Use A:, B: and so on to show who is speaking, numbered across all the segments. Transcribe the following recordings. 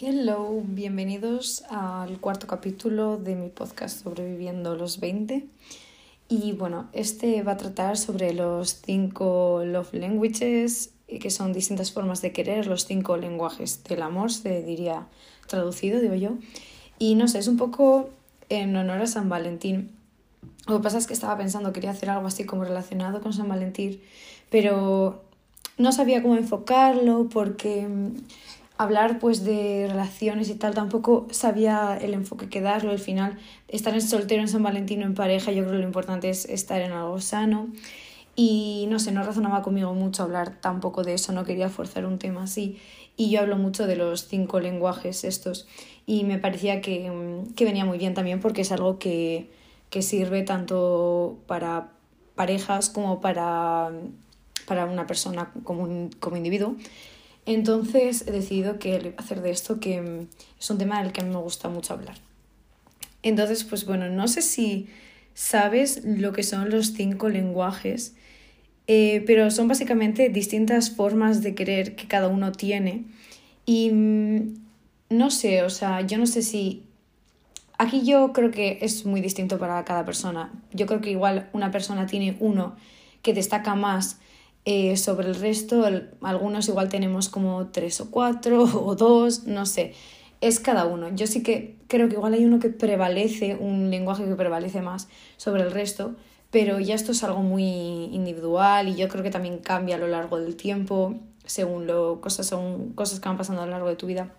A: Hello, bienvenidos al cuarto capítulo de mi podcast Sobreviviendo los 20. Y bueno, este va a tratar sobre los cinco love languages, que son distintas formas de querer, los cinco lenguajes del amor, se diría traducido, digo yo. Y no sé, es un poco en honor a San Valentín. Lo que pasa es que estaba pensando, quería hacer algo así como relacionado con San Valentín, pero no sabía cómo enfocarlo porque hablar pues de relaciones y tal, tampoco sabía el enfoque que darlo. Al final, estar en soltero en San Valentín en pareja, yo creo que lo importante es estar en algo sano. Y no sé, no razonaba conmigo mucho hablar tampoco de eso, no quería forzar un tema así. Y yo hablo mucho de los cinco lenguajes estos. Y me parecía que, que venía muy bien también porque es algo que, que sirve tanto para parejas como para, para una persona como, como individuo. Entonces he decidido que hacer de esto, que mm, es un tema del que a mí me gusta mucho hablar. Entonces, pues bueno, no sé si sabes lo que son los cinco lenguajes, eh, pero son básicamente distintas formas de querer que cada uno tiene. Y mm, no sé, o sea, yo no sé si... Aquí yo creo que es muy distinto para cada persona. Yo creo que igual una persona tiene uno que destaca más eh, sobre el resto, algunos igual tenemos como tres o cuatro o dos, no sé, es cada uno. Yo sí que creo que igual hay uno que prevalece, un lenguaje que prevalece más sobre el resto, pero ya esto es algo muy individual y yo creo que también cambia a lo largo del tiempo, según lo, cosas, son cosas que van pasando a lo largo de tu vida.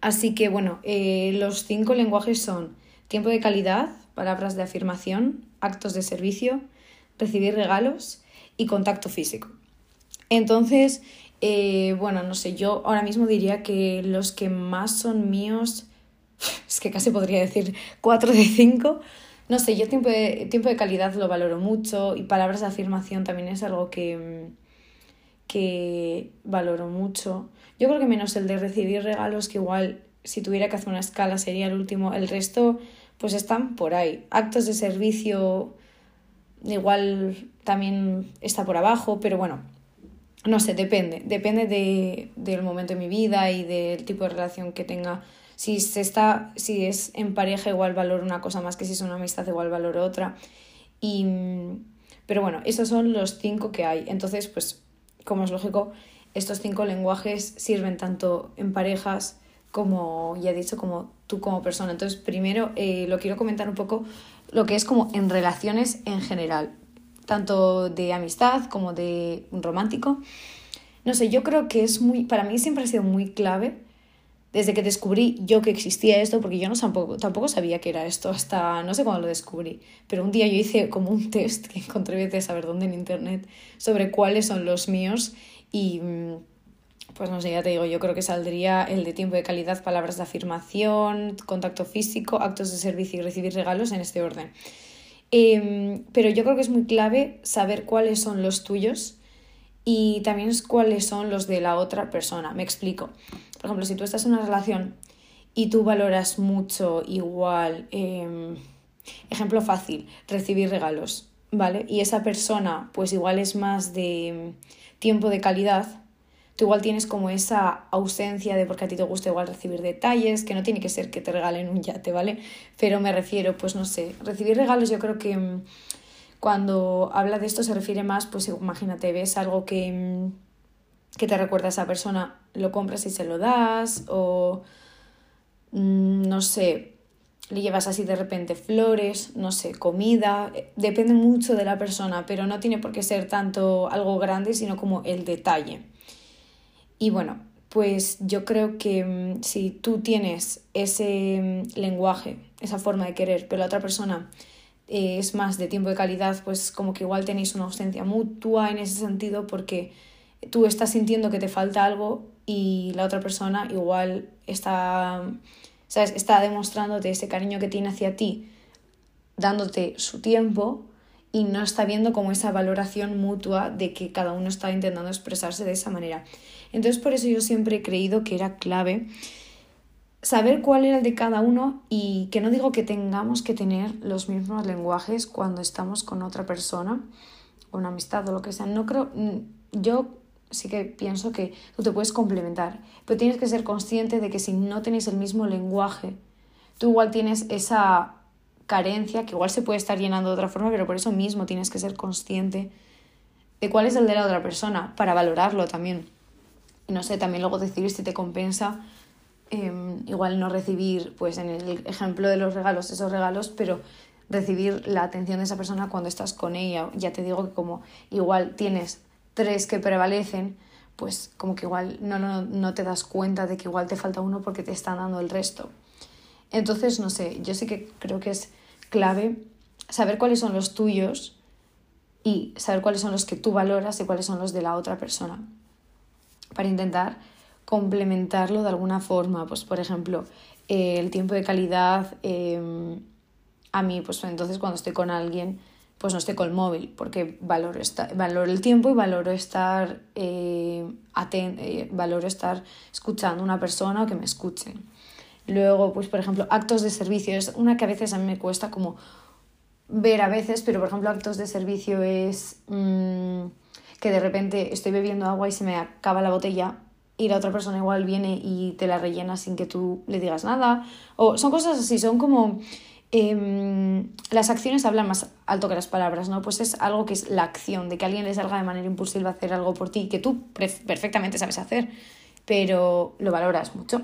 A: Así que bueno, eh, los cinco lenguajes son tiempo de calidad, palabras de afirmación, actos de servicio, recibir regalos, y contacto físico. Entonces, eh, bueno, no sé, yo ahora mismo diría que los que más son míos, es que casi podría decir 4 de 5. No sé, yo tiempo de, tiempo de calidad lo valoro mucho y palabras de afirmación también es algo que, que valoro mucho. Yo creo que menos el de recibir regalos, que igual si tuviera que hacer una escala sería el último. El resto, pues están por ahí. Actos de servicio, igual también está por abajo, pero bueno, no sé, depende, depende de, del momento de mi vida y del tipo de relación que tenga. Si, se está, si es en pareja, igual valoro una cosa más que si es una amistad, igual valoro otra. Y, pero bueno, esos son los cinco que hay. Entonces, pues, como es lógico, estos cinco lenguajes sirven tanto en parejas como, ya he dicho, como tú como persona. Entonces, primero eh, lo quiero comentar un poco lo que es como en relaciones en general, tanto de amistad como de romántico. No sé, yo creo que es muy, para mí siempre ha sido muy clave desde que descubrí yo que existía esto, porque yo no tampoco, tampoco sabía que era esto hasta no sé cuándo lo descubrí, pero un día yo hice como un test que encontré de saber dónde en internet sobre cuáles son los míos y mm, pues no sé, ya te digo, yo creo que saldría el de tiempo de calidad, palabras de afirmación, contacto físico, actos de servicio y recibir regalos en este orden. Em, pero yo creo que es muy clave saber cuáles son los tuyos y también cuáles son los de la otra persona. Me explico. Por ejemplo, si tú estás en una relación y tú valoras mucho igual, em, ejemplo fácil, recibir regalos, ¿vale? Y esa persona pues igual es más de tiempo de calidad, tú igual tienes como esa ausencia de porque a ti te gusta igual recibir detalles, que no tiene que ser que te regalen un yate, ¿vale? Pero me refiero, pues no sé, recibir regalos yo creo que mm, cuando habla de esto se refiere más, pues imagínate, ves algo que, mm, que te recuerda a esa persona, lo compras y se lo das, o mm, no sé, le llevas así de repente flores, no sé, comida, eh, depende mucho de la persona, pero no tiene por qué ser tanto algo grande, sino como el detalle. Y bueno, pues yo creo que mm, si tú tienes ese mm, lenguaje, esa forma de querer, pero la otra persona eh, es más de tiempo de calidad, pues como que igual tenéis una ausencia mutua en ese sentido porque tú estás sintiendo que te falta algo y la otra persona igual está, ¿sabes? está demostrándote ese cariño que tiene hacia ti, dándote su tiempo y no está viendo como esa valoración mutua de que cada uno está intentando expresarse de esa manera. Entonces por eso yo siempre he creído que era clave saber cuál era el de cada uno y que no digo que tengamos que tener los mismos lenguajes cuando estamos con otra persona, una amistad o lo que sea. No creo, mm, yo sí que pienso que tú te puedes complementar, pero tienes que ser consciente de que si no tenéis el mismo lenguaje, tú igual tienes esa carencia que igual se puede estar llenando de otra forma, pero por eso mismo tienes que ser consciente de cuál es el de la otra persona para valorarlo también. Y no sé, también luego decidir si te compensa em, igual no recibir, pues en el ejemplo de los regalos, esos regalos, pero recibir la atención de esa persona cuando estás con ella. Ya te digo que como igual tienes tres que prevalecen, pues como que igual no, no, no te das cuenta de que igual te falta uno porque te están dando el resto. Entonces, no sé, yo sí que creo que es clave saber cuáles son los tuyos y saber cuáles son los que tú valoras y cuáles son los de la otra persona. Para intentar complementarlo de alguna forma, pues por ejemplo, eh, el tiempo de calidad, em, a mí, pues entonces cuando estoy con alguien, pues no estoy con el móvil, porque valoro, valoro el tiempo y valoro estar, eh, eh, valoro estar escuchando a una persona o que me escuchen. Luego, pues por ejemplo, actos de servicio, es una que a veces a mí me cuesta como ver a veces, pero por ejemplo actos de servicio es mm, que de repente estoy bebiendo agua y se me acaba la botella y la otra persona igual viene y te la rellena sin que tú le digas nada. O son cosas así, son como... Em, las acciones hablan más alto que las palabras, ¿no? Pues es algo que es la acción, de que alguien le salga de manera impulsiva a hacer algo por ti que tú perfectamente sabes hacer, pero lo valoras mucho.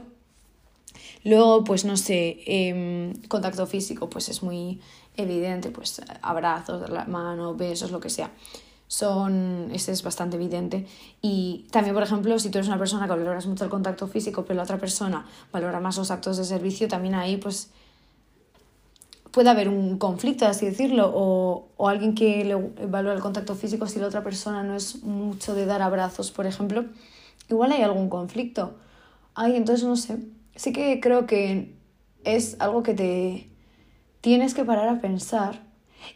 A: Luego, pues no sé, em, contacto físico, pues es muy evidente, pues abrazos, la mano, besos, lo que sea. Son, ese es bastante evidente. Y también, por ejemplo, si tú eres una persona que valoras mucho el contacto físico, pero la otra persona valora más los actos de servicio, también ahí, pues puede haber un conflicto, así decirlo, o, o alguien que le valora el contacto físico si la otra persona no es mucho de dar abrazos, por ejemplo, igual hay algún conflicto. Ay, entonces no sé. Sí que creo que es algo que te, tienes que parar a pensar.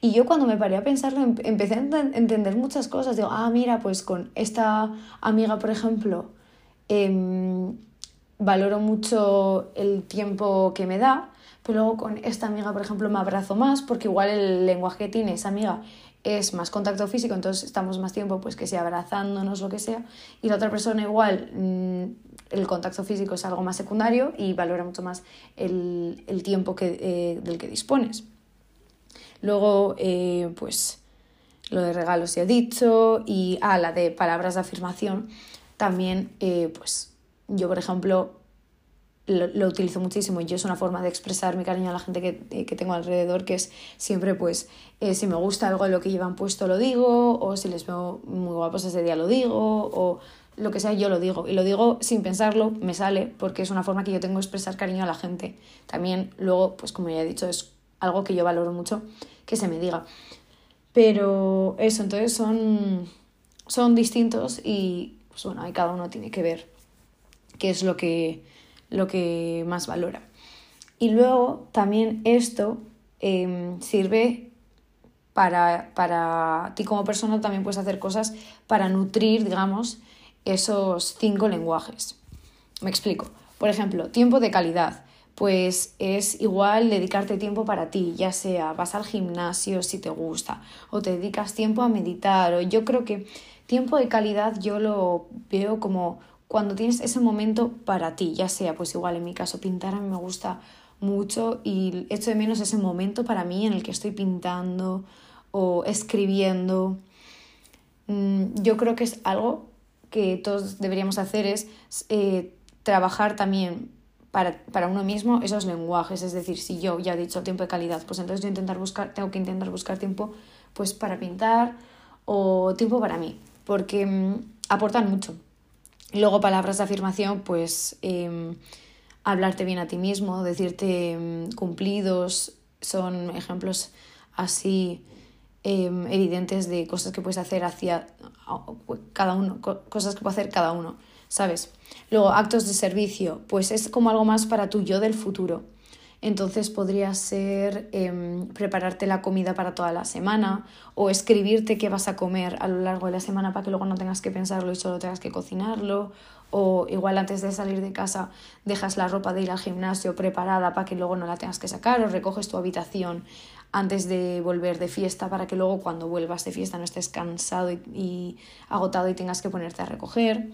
A: Y yo cuando me paré a pensarlo em, empecé a entender muchas cosas. Digo, ah, mira, pues con esta amiga, por ejemplo, em, valoro mucho el tiempo que me da, pero luego con esta amiga, por ejemplo, me abrazo más porque igual el lenguaje que tiene esa amiga es más contacto físico, entonces estamos más tiempo, pues que sea abrazándonos, lo que sea, y la otra persona igual mm, el contacto físico es algo más secundario y valora mucho más el, tiempo que, eh, del que dispones. Luego, eh, pues lo de regalos ya he dicho y a ah, la de palabras de afirmación también, eh, pues yo por ejemplo lo, utilizo muchísimo y yo es una forma de expresar mi cariño a la gente que, que tengo alrededor que es siempre pues si me gusta algo de lo que llevan puesto lo digo o si les veo muy guapos ese día lo digo o lo que sea, yo lo digo. Y lo digo sin pensarlo, me sale, porque es una forma que yo tengo de expresar cariño a la gente. También luego, pues como ya he dicho, es algo que yo valoro mucho que se me diga. Pero eso, entonces son, son distintos y pues bueno, ahí cada uno tiene que ver qué es lo que, lo que más valora. Y luego también esto em, sirve para, para ti como persona, también puedes hacer cosas para nutrir, digamos, esos cinco lenguajes. Me explico. Por ejemplo, tiempo de calidad. Pues es igual dedicarte tiempo para ti, ya sea vas al gimnasio si te gusta, o te dedicas tiempo a meditar, o yo creo que tiempo de calidad yo lo veo como cuando tienes ese momento para ti, ya sea, pues igual en mi caso pintar a mí me gusta mucho y echo de menos ese momento para mí en el que estoy pintando o escribiendo. Mm, yo creo que es algo que todos deberíamos hacer es eh, trabajar también para, para, uno mismo esos lenguajes. Es decir, si yo ya he dicho tiempo de calidad, pues entonces yo intentar buscar, tengo que intentar buscar tiempo pues para pintar o tiempo para mí, porque mm, aportan mucho. Luego palabras de afirmación, pues em, hablarte bien a ti mismo, decirte em, cumplidos, son ejemplos así Em, evidentes de cosas que puedes hacer hacia cada uno, cosas que puede hacer cada uno, ¿sabes? Luego, actos de servicio, pues es como algo más para tu yo del futuro. Entonces podría ser em, prepararte la comida para toda la semana o escribirte qué vas a comer a lo largo de la semana para que luego no tengas que pensarlo y solo tengas que cocinarlo. O igual antes de salir de casa dejas la ropa de ir al gimnasio preparada para que luego no la tengas que sacar o recoges tu habitación antes de volver de fiesta para que luego cuando vuelvas de fiesta no estés cansado y agotado y tengas que ponerte a recoger.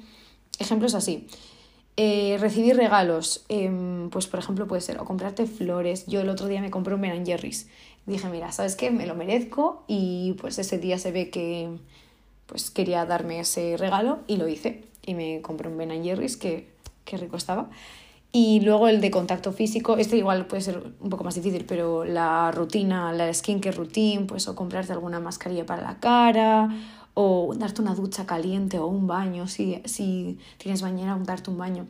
A: Ejemplos así. Eh, recibir regalos, em, pues por ejemplo puede ser o comprarte flores. Yo el otro día me compré un Ben Jerry's. Dije, mira, ¿sabes qué? Me lo merezco y pues ese día se ve que pues quería darme ese regalo y lo hice. Y me compré un Ben que, que rico estaba. Y luego el de contacto físico, este igual puede ser un poco más difícil, pero la rutina, la skincare routine, pues o comprarte alguna mascarilla para la cara o darte una ducha caliente o un baño, si, si tienes bañera, darte un baño.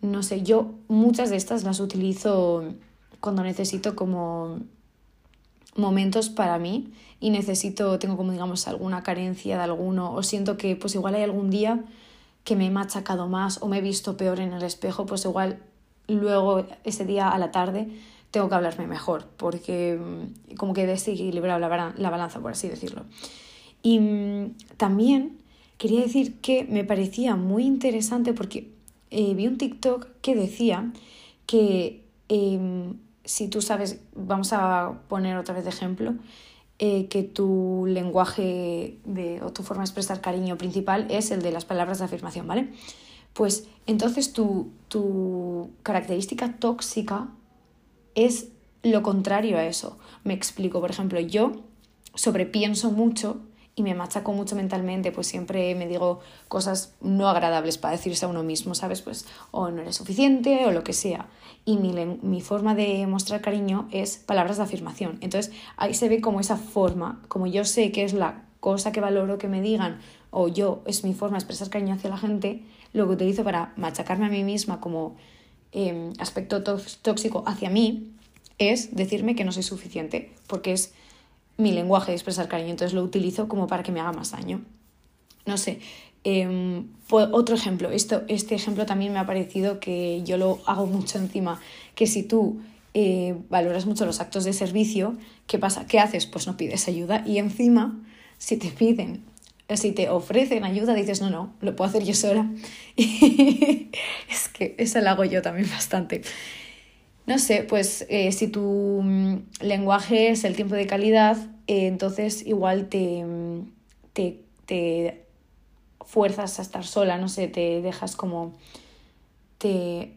A: No sé, yo muchas de estas las utilizo cuando necesito como momentos para mí y necesito, tengo como digamos alguna carencia de alguno o siento que pues igual hay algún día que me he machacado más o me he visto peor en el espejo, pues igual luego ese día a la tarde tengo que hablarme mejor porque mm, como que he desequilibrado la, la balanza, por así decirlo. Y mm, también quería decir que me parecía muy interesante porque eh, vi un TikTok que decía que em, si tú sabes, vamos a poner otra vez de ejemplo, eh, que tu lenguaje de, o tu forma de expresar cariño principal es el de las palabras de afirmación, ¿vale? Pues entonces tu, tu característica tóxica es lo contrario a eso. Me explico, por ejemplo, yo sobrepienso mucho y me machaco mucho mentalmente, pues siempre me digo cosas no agradables para decirse a uno mismo, ¿sabes? Pues o no eres suficiente o lo que sea. Y mi, mi forma de mostrar cariño es palabras de afirmación. Entonces ahí se ve como esa forma, como yo sé que es la cosa que valoro que me digan o yo es mi forma de expresar cariño hacia la gente, lo que utilizo para machacarme a mí misma como em, aspecto tóxico hacia mí es decirme que no soy suficiente, porque es mi lenguaje de expresar cariño, entonces lo utilizo como para que me haga más daño. No sé, eh, otro ejemplo, esto, este ejemplo también me ha parecido que yo lo hago mucho encima, que si tú eh, valoras mucho los actos de servicio, ¿qué pasa? ¿Qué haces? Pues no pides ayuda y encima, si te piden, si te ofrecen ayuda, dices, no, no, lo puedo hacer yo sola. es que esa la hago yo también bastante. No sé, pues eh, si tu mm, lenguaje es el tiempo de calidad, eh, entonces igual te, mm, te, te, fuerzas a estar sola, no sé, te dejas como... te,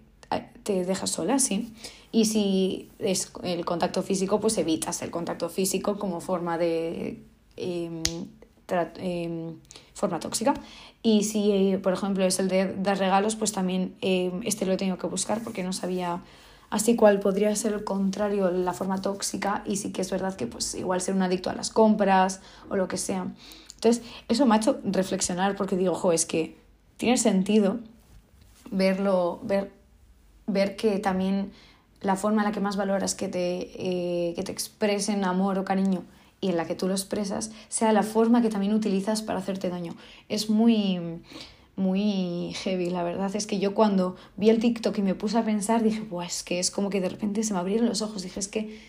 A: te dejas sola, sí. Y si es el contacto físico, pues evitas el contacto físico como forma de... Em, em, forma tóxica. Y si, por ejemplo, es el de dar regalos, pues también em, este lo he tenido que buscar porque no sabía así cual podría ser el contrario, la forma tóxica, y sí que es verdad que pues igual ser un adicto a las compras o lo que sea. Entonces, eso me ha hecho reflexionar porque digo, jo, es que tiene sentido verlo, ver, ver que también la forma en la que más valoras que te, eh, que te expresen amor o cariño y en la que tú lo expresas sea la forma que también utilizas para hacerte daño. Es muy muy heavy. La verdad es que yo cuando vi el TikTok y me puse a pensar, dije, pues que es como que de repente se me abrieron los ojos. Dije, es que,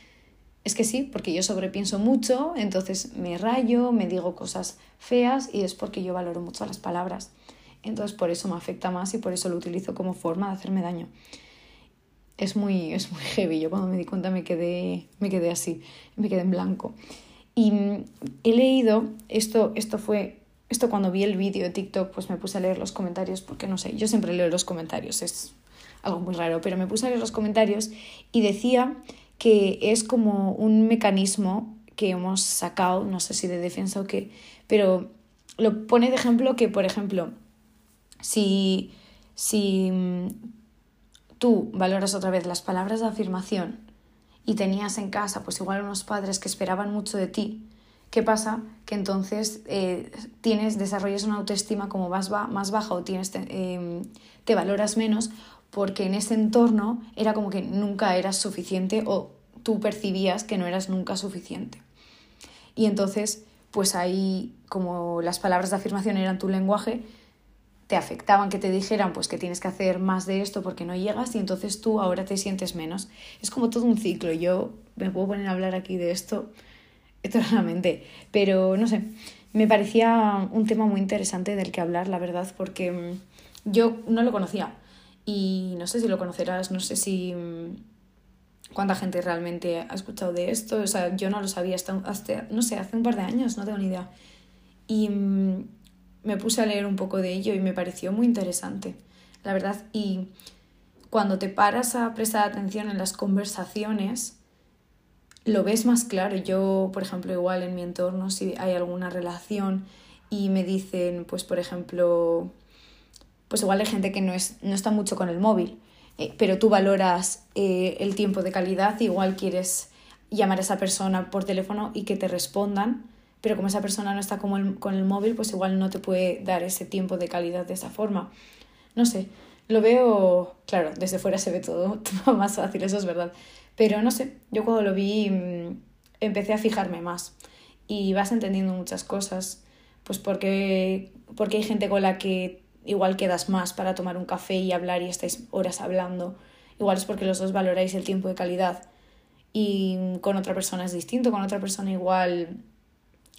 A: es que sí, porque yo sobrepienso mucho, entonces me rayo, me digo cosas feas y es porque yo valoro mucho las palabras. Entonces por eso me afecta más y por eso lo utilizo como forma de hacerme daño. Es muy, es muy heavy. Yo cuando me di cuenta me quedé, me quedé así, me quedé en blanco. Y he leído, esto, esto fue esto cuando vi el vídeo de TikTok, pues me puse a leer los comentarios, porque no sé, yo siempre leo los comentarios, es algo muy raro, pero me puse a leer los comentarios y decía que es como un mecanismo que hemos sacado, no sé si de defensa o qué, pero lo pone de ejemplo que, por ejemplo, si, si mm, tú valoras otra vez las palabras de afirmación y tenías en casa pues igual unos padres que esperaban mucho de ti, ¿Qué pasa? Que entonces eh, tienes, desarrollas una autoestima como más, más baja o tienes, em, te valoras menos porque en ese entorno era como que nunca eras suficiente o tú percibías que no eras nunca suficiente. Y entonces, pues ahí, como las palabras de afirmación eran tu lenguaje, te afectaban que te dijeran pues que tienes que hacer más de esto porque no llegas y entonces tú ahora te sientes menos. Es como todo un ciclo. Yo me puedo poner a hablar aquí de esto eternamente, pero no sé, me parecía un tema muy interesante del que hablar, la verdad, porque mm, yo no lo conocía y no sé si lo conocerás, no sé si mm, cuánta gente realmente ha escuchado de esto, o sea, yo no lo sabía hasta, hasta no sé, hace un par de años, no tengo ni idea. Y mm, me puse a leer un poco de ello y me pareció muy interesante, la verdad. Y cuando te paras a prestar atención en las conversaciones, lo ves más claro. Yo, por ejemplo, igual en mi entorno, si hay alguna relación y me dicen, pues, por ejemplo, pues igual hay gente que no, es, no está mucho con el móvil, eh, pero tú valoras eh, el tiempo de calidad, igual quieres llamar a esa persona por teléfono y que te respondan, pero como esa persona no está con el, con el móvil, pues igual no te puede dar ese tiempo de calidad de esa forma. No sé, lo veo, claro, desde fuera se ve todo, todo más fácil, eso es verdad, pero no sé, yo cuando lo vi mm, empecé a fijarme más. Y vas entendiendo muchas cosas, pues porque, porque hay gente con la que igual quedas más para tomar un café y hablar y estáis horas hablando, igual es porque los dos valoráis el tiempo de calidad. Y con otra persona es distinto, con otra persona igual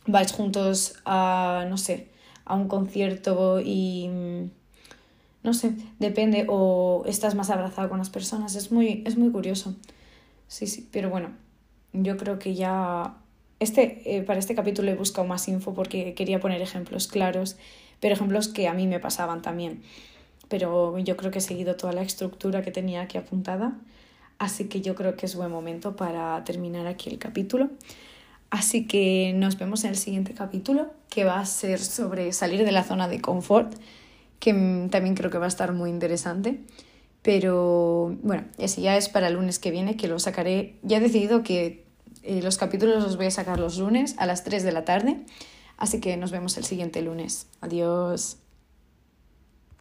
A: vais juntos a, no sé, a un concierto y mm, no sé, depende o estás más abrazado con las personas, es muy, es muy curioso. Sí, sí, pero bueno, yo creo que ya... Este, eh, para este capítulo he buscado más info porque quería poner ejemplos claros, pero ejemplos que a mí me pasaban también. Pero yo creo que he seguido toda la estructura que tenía aquí apuntada, así que yo creo que es buen momento para terminar aquí el capítulo. Así que nos vemos en el siguiente capítulo, que va a ser sobre salir de la zona de confort, que también creo que va a estar muy interesante. Pero bueno, ese ya es para el lunes que viene, que lo sacaré. Ya he decidido que eh, los capítulos los voy a sacar los lunes a las 3 de la tarde. Así que nos vemos el siguiente lunes. Adiós.